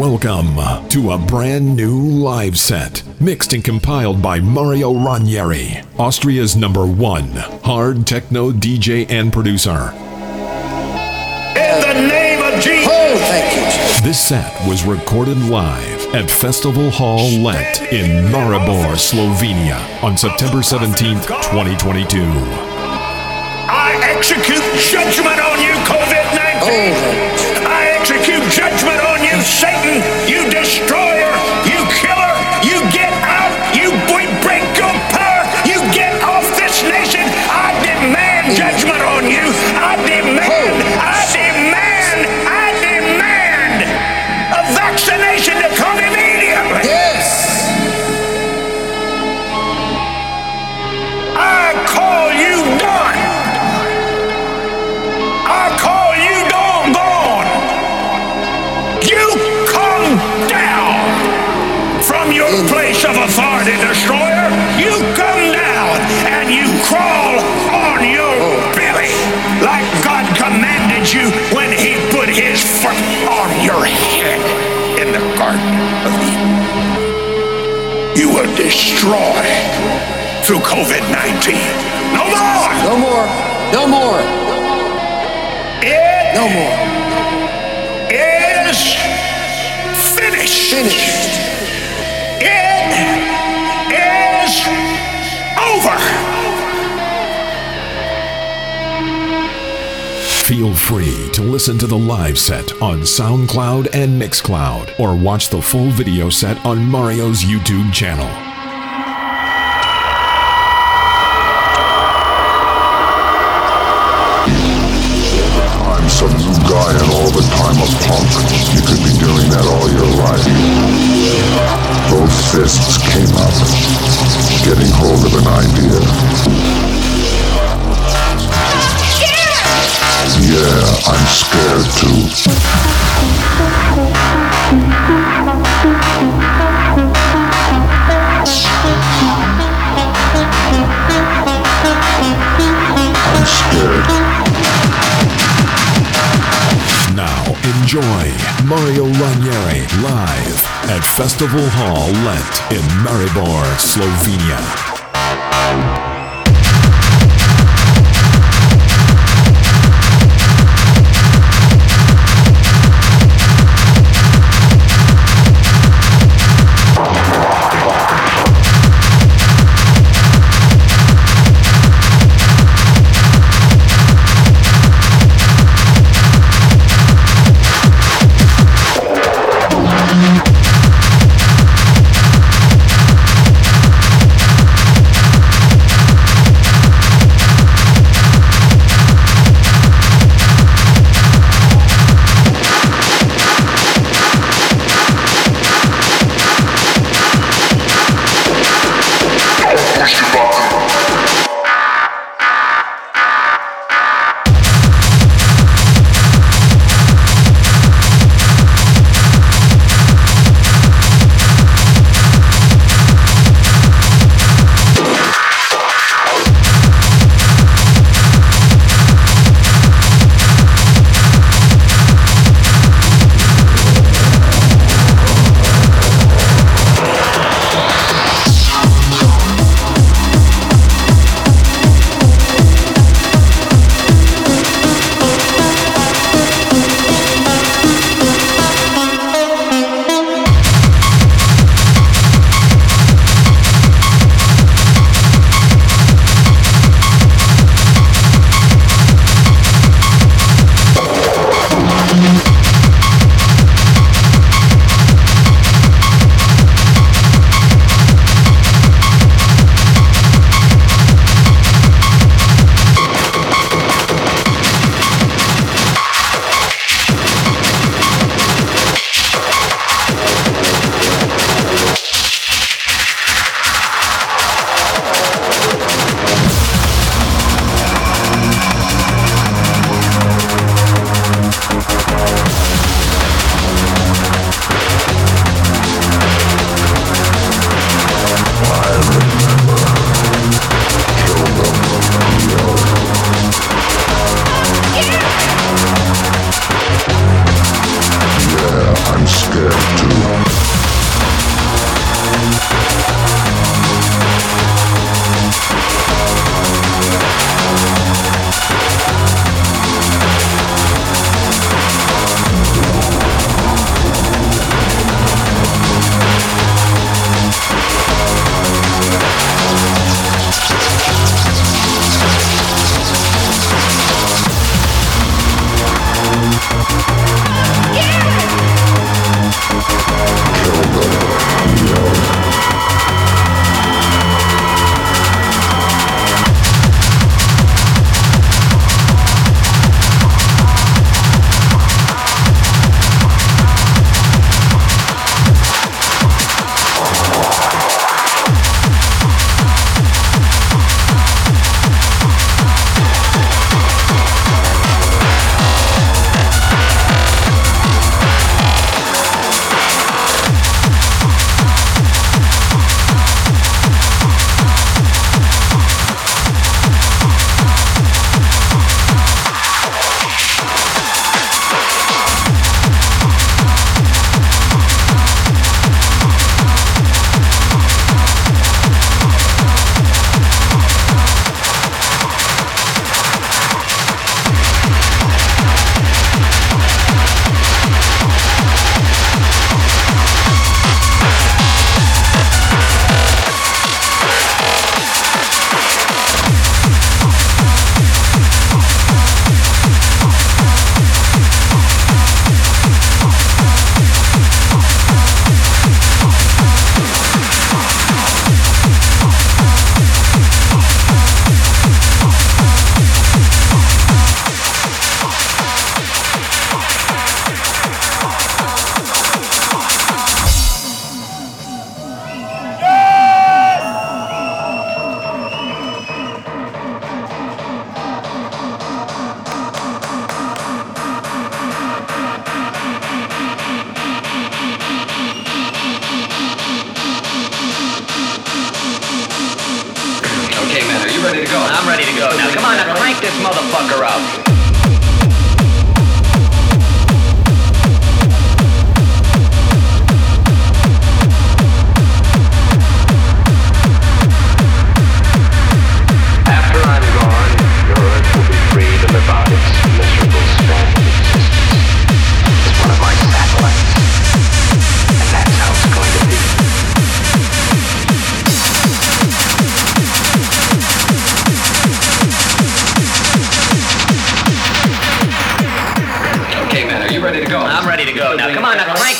Welcome to a brand new live set, mixed and compiled by Mario Ranieri, Austria's number one hard techno DJ and producer. In the name of Jesus. Oh, thank you, This set was recorded live at Festival Hall Lent in Maribor, Slovenia on September 17th, 2022. I execute judgment on you, COVID 19. Oh, you, Satan, you destroyer, You were destroyed through COVID 19. No more! No more. No more. It No more. is finished. Finished. It is over. Feel free to listen to the live set on SoundCloud and Mixcloud, or watch the full video set on Mario's YouTube channel. Could be doing that all your life. Both fists came up, getting hold of an idea. Yeah, I'm scared too. I'm scared. Enjoy Mario Ranieri live at Festival Hall Lent in Maribor, Slovenia.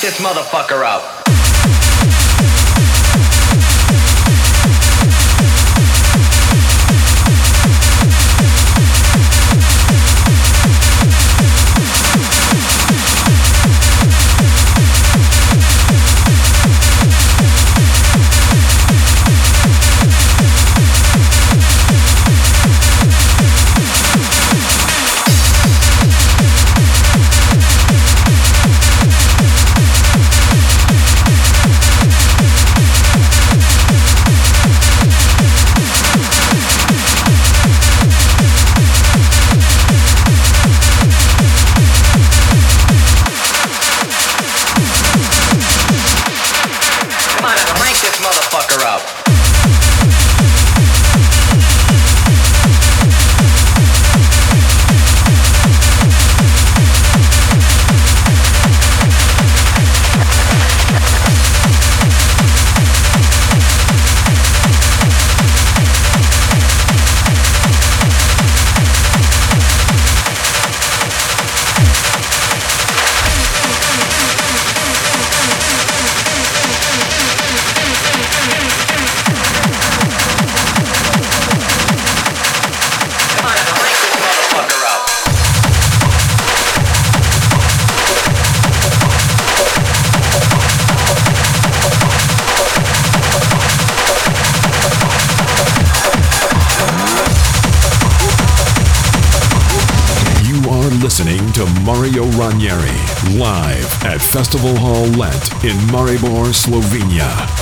This motherfucker up. Live at Festival Hall Lent in Maribor, Slovenia.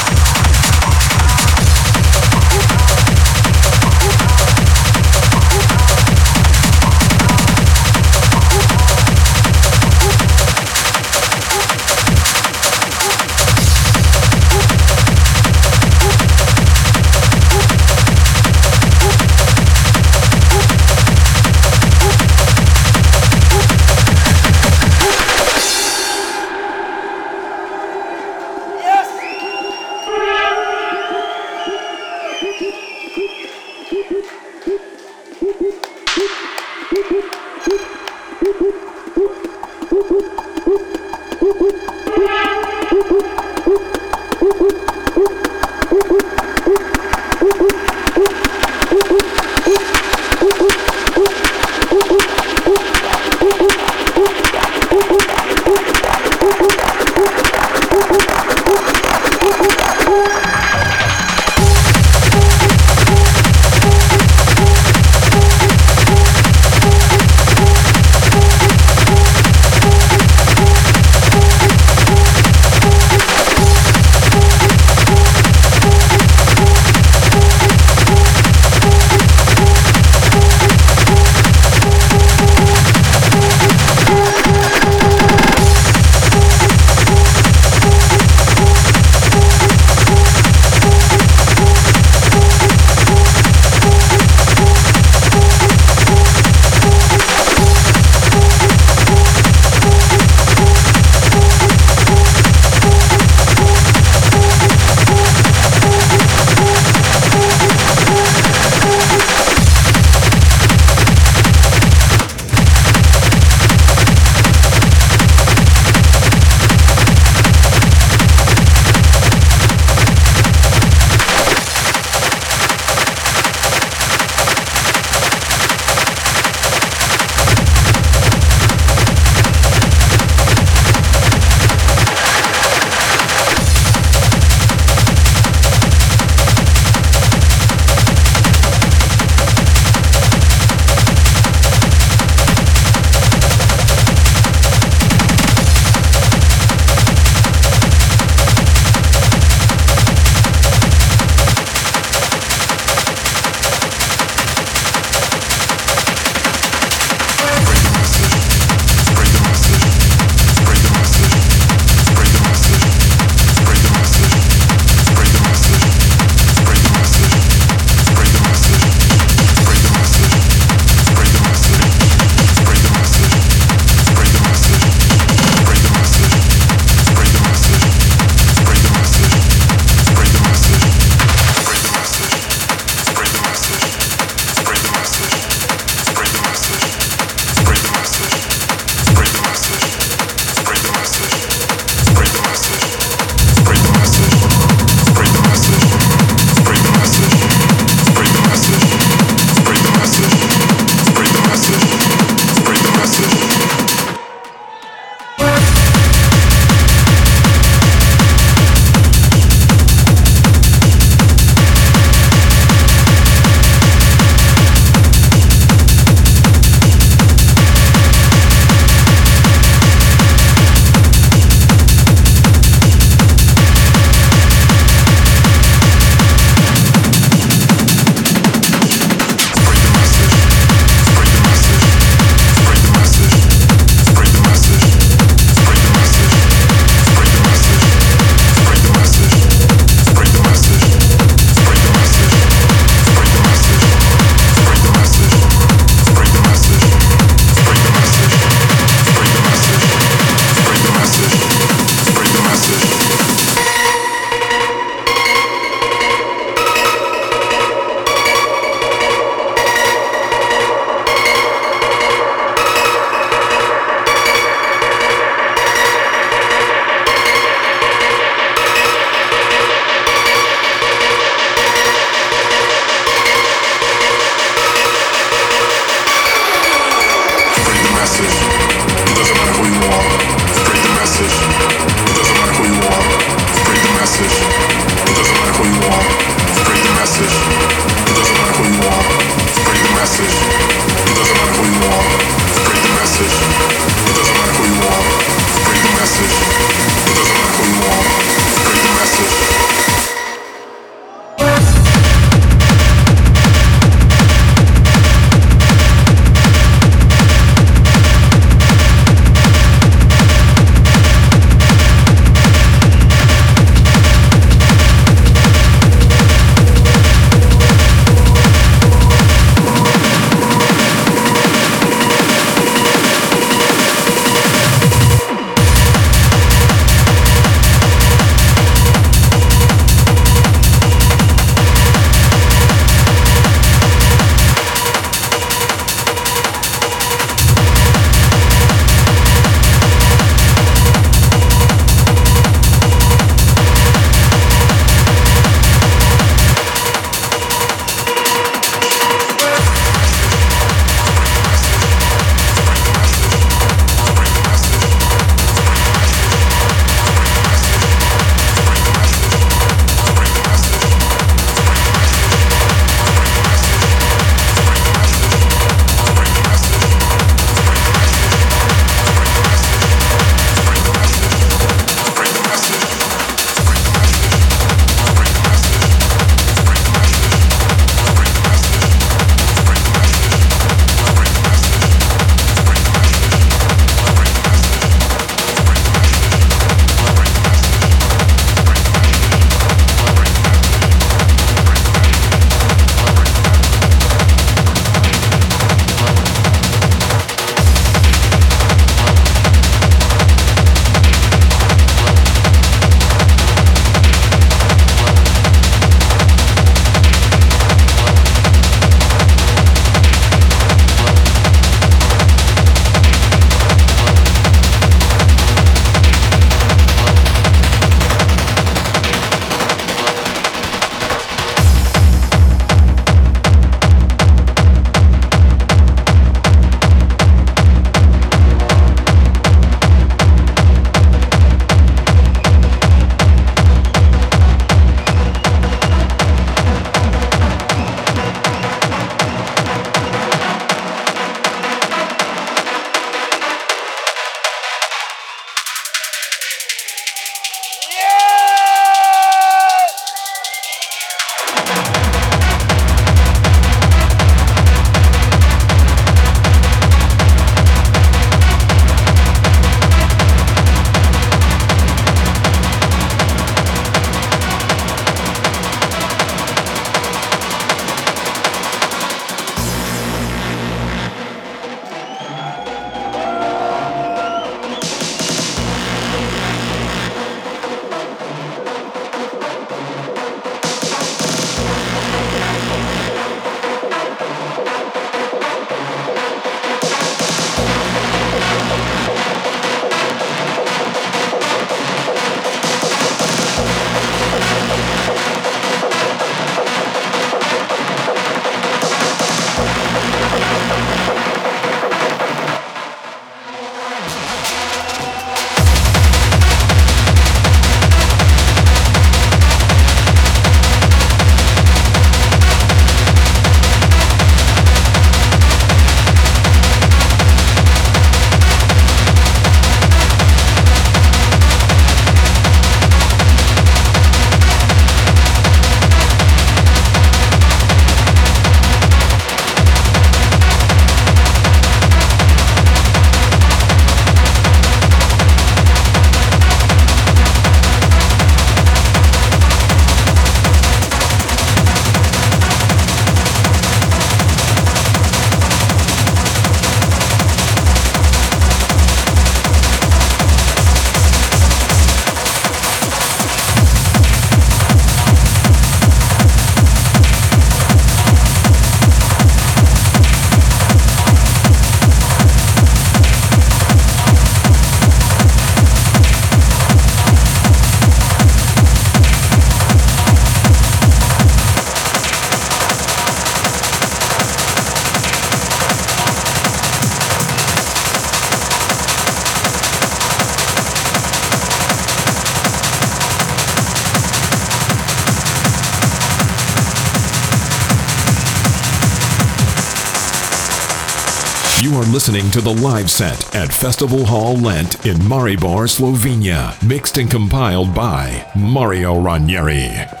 Listening to the live set at Festival Hall Lent in Maribor, Slovenia, mixed and compiled by Mario Ranieri.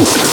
you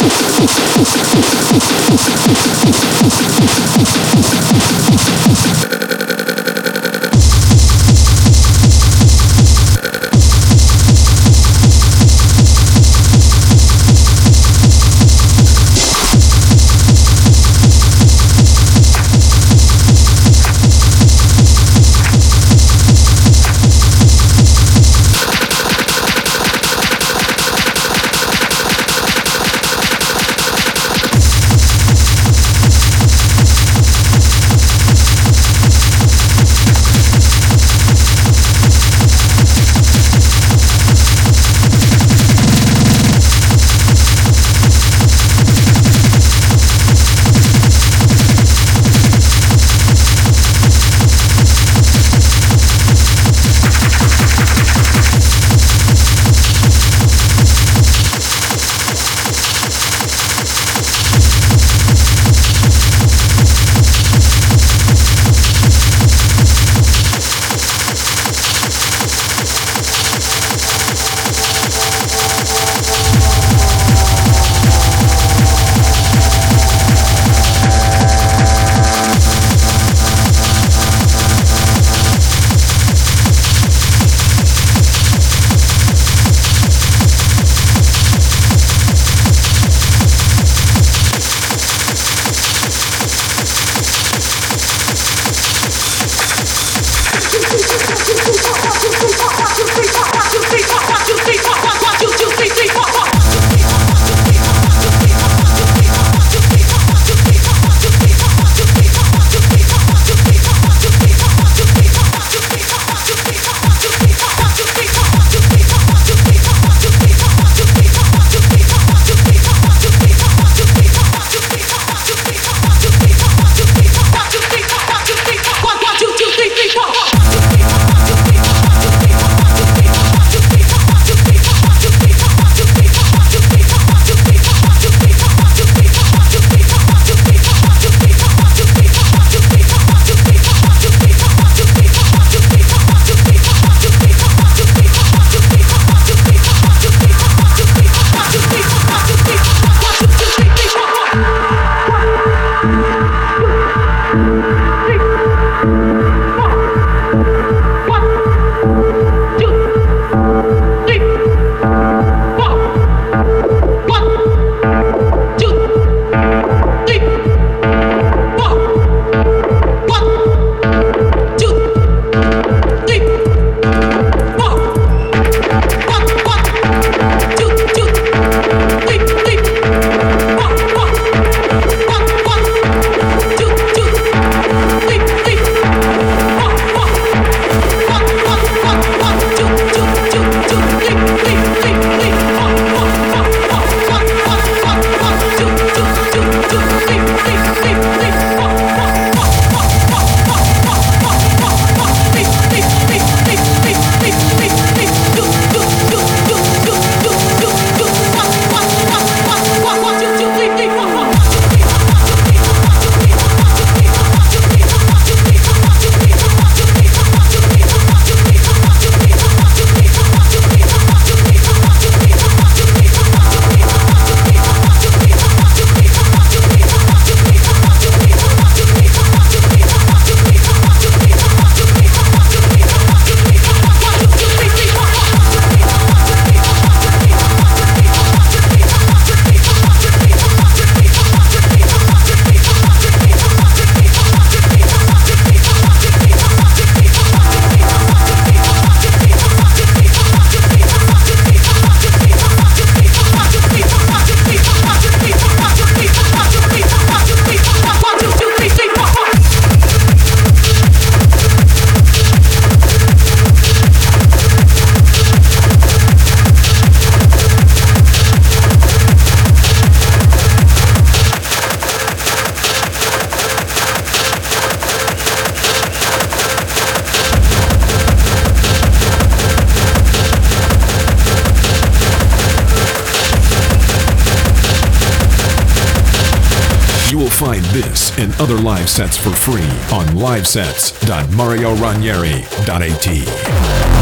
live sets for free on livesets.marioranieri.at.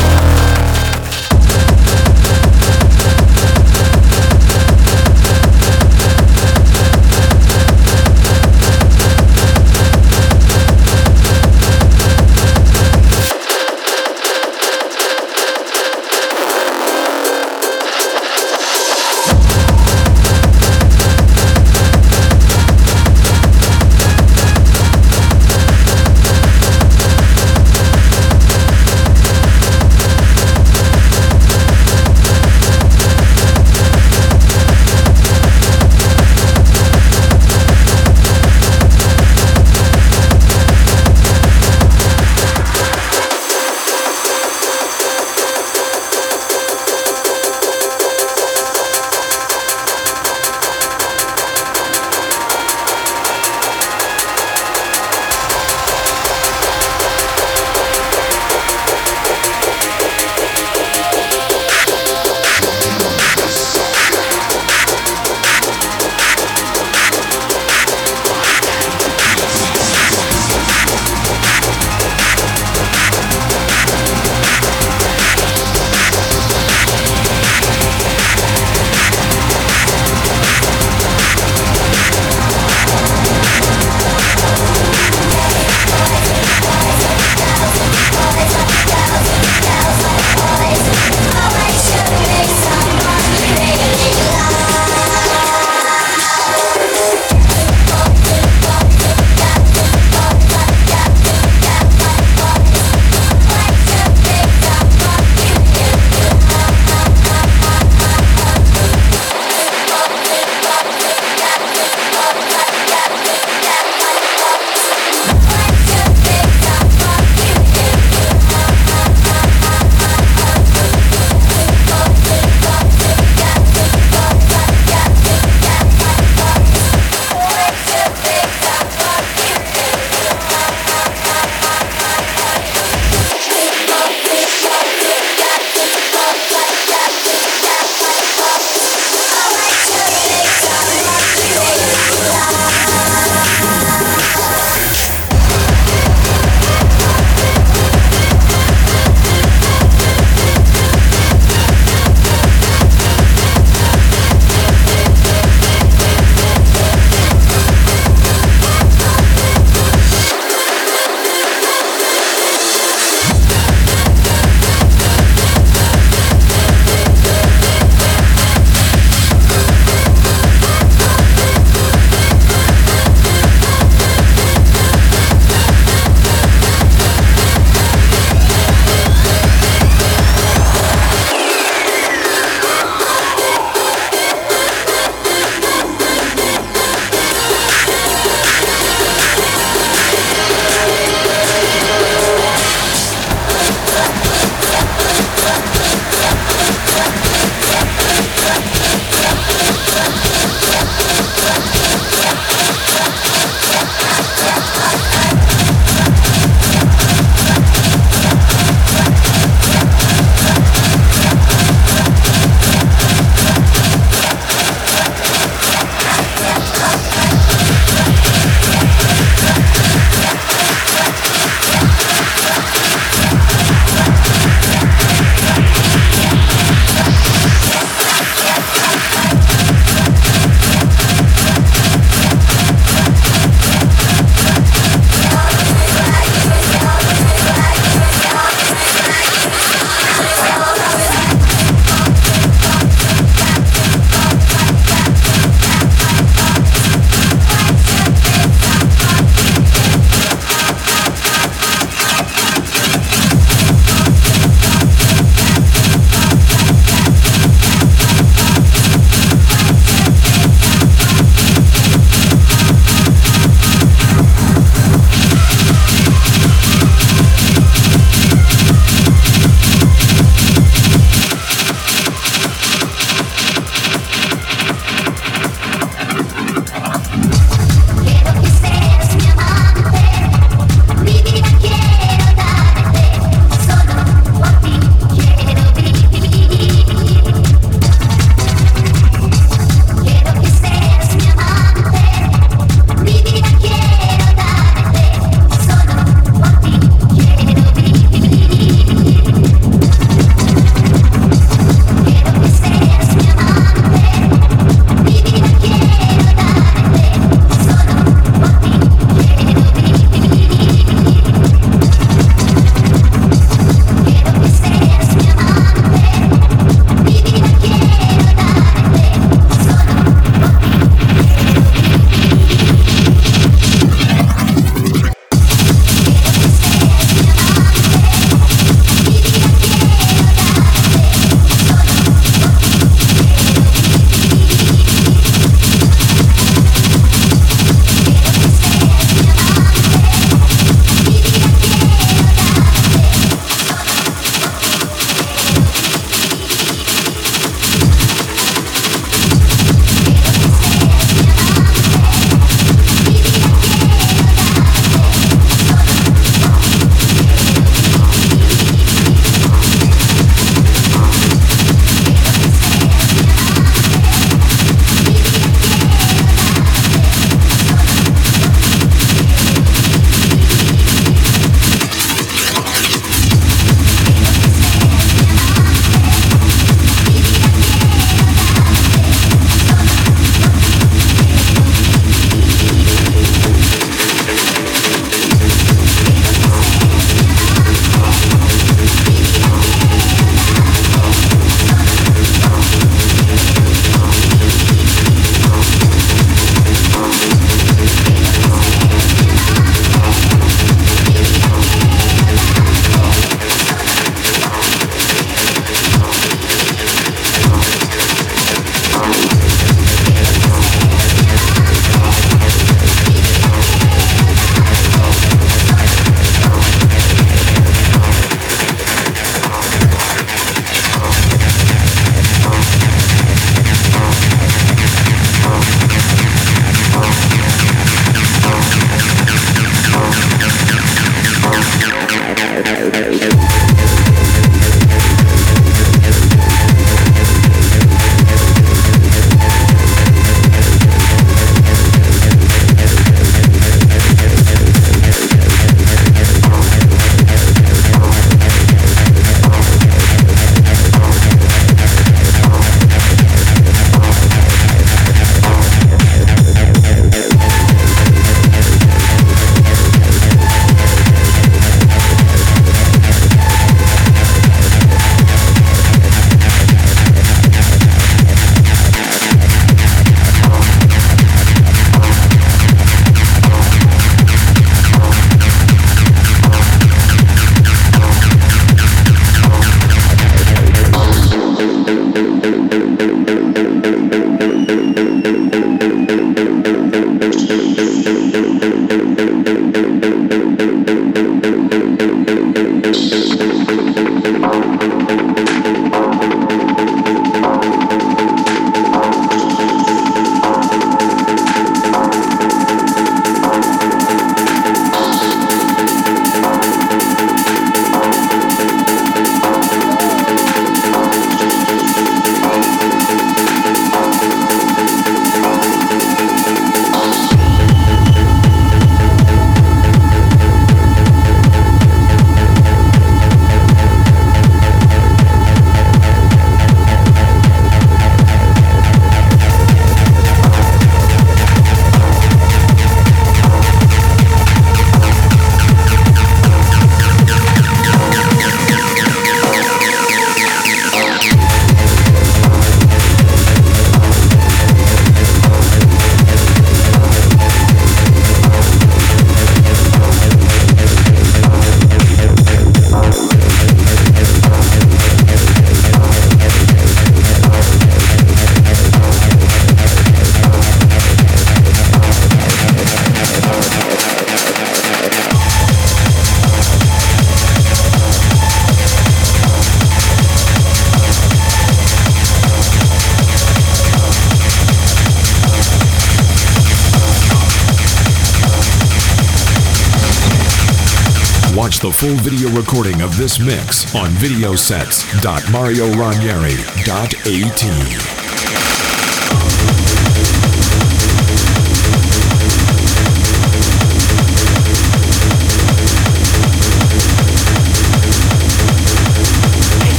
full video recording of this mix on videosets.marioranieri.at.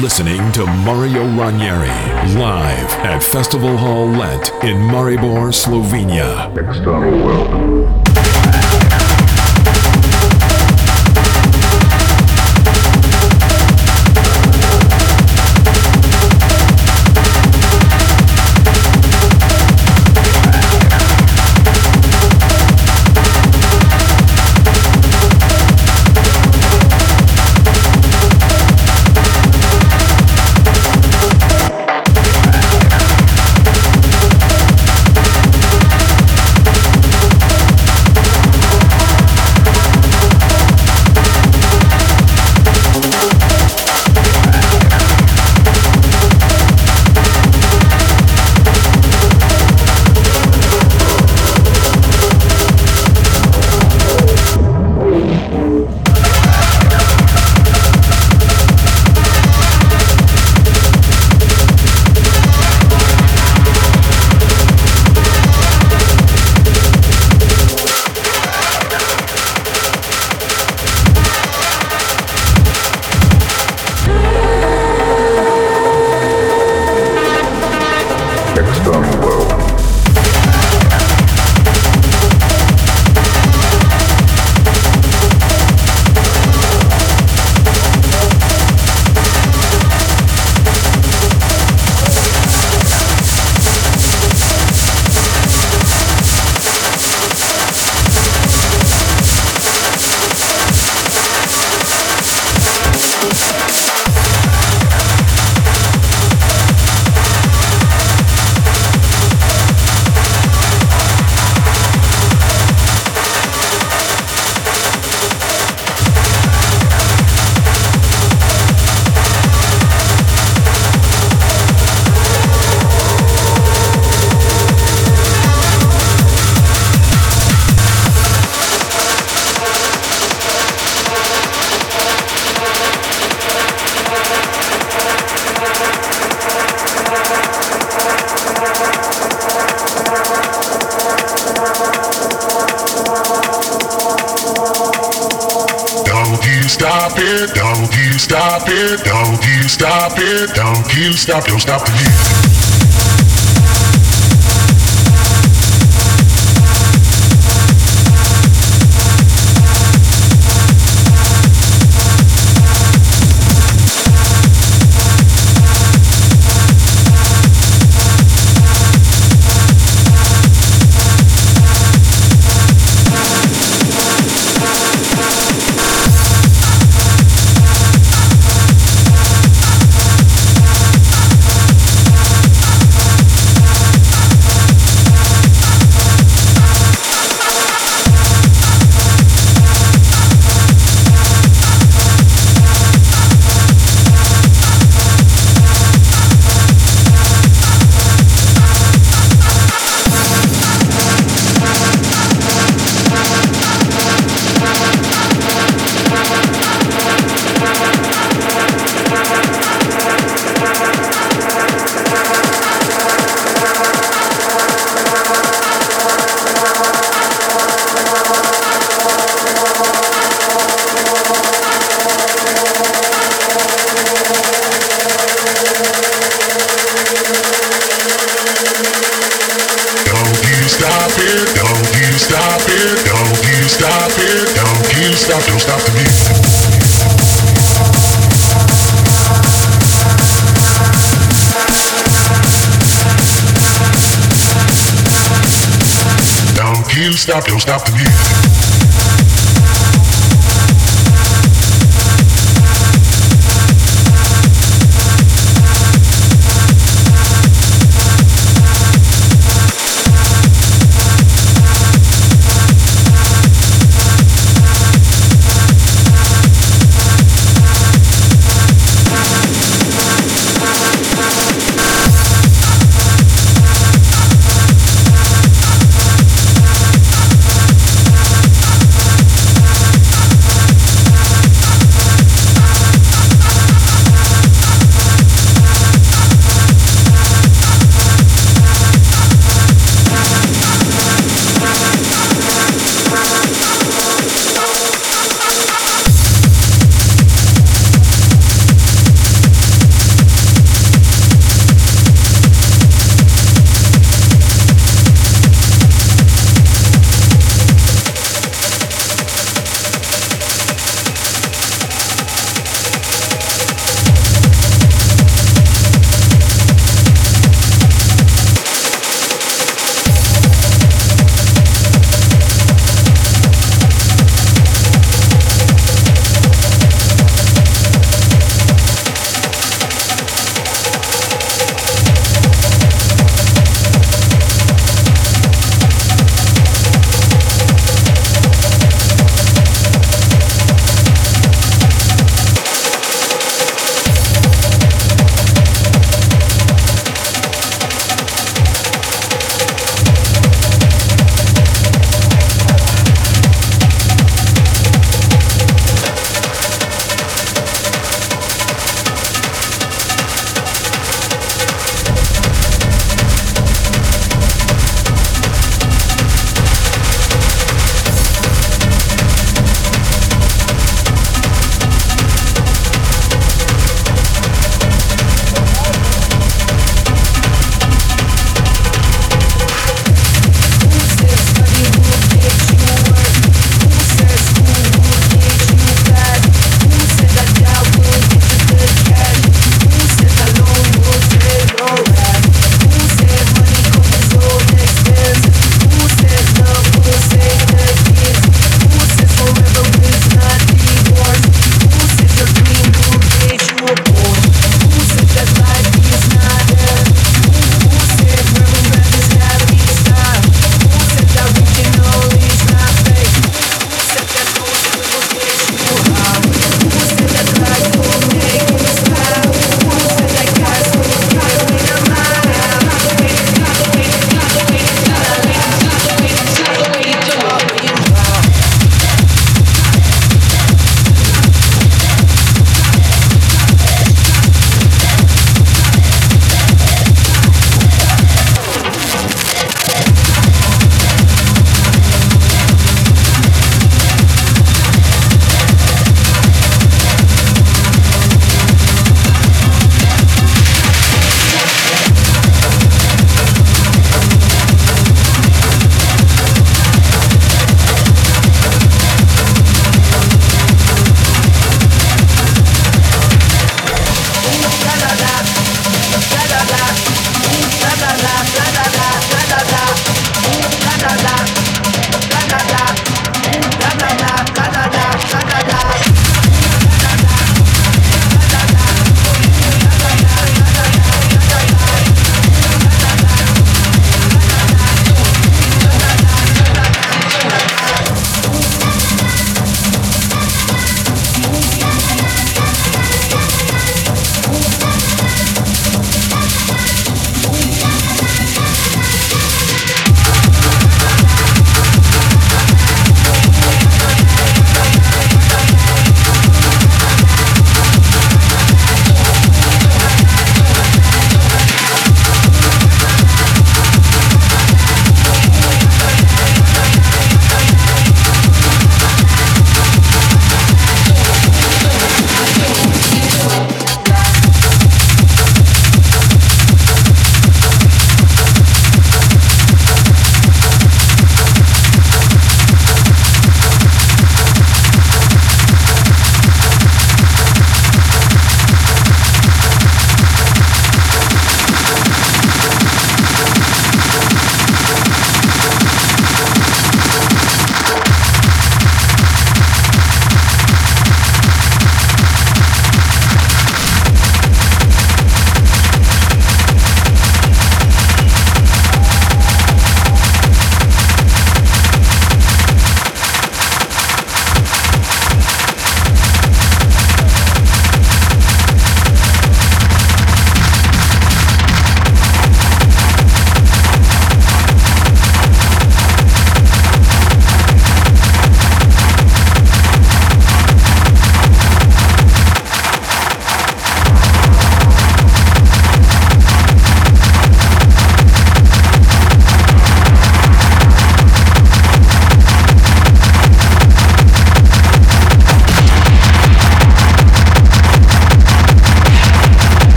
listening to Mario Ranieri live at Festival Hall Lent in Maribor, Slovenia. External world. Stop, don't stop the.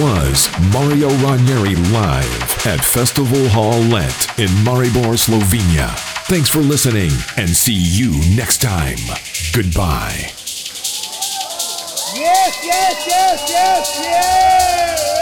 Was Mario Ranieri live at Festival Hall Lent in Maribor, Slovenia. Thanks for listening and see you next time. Goodbye. Yes, yes, yes, yes, yes!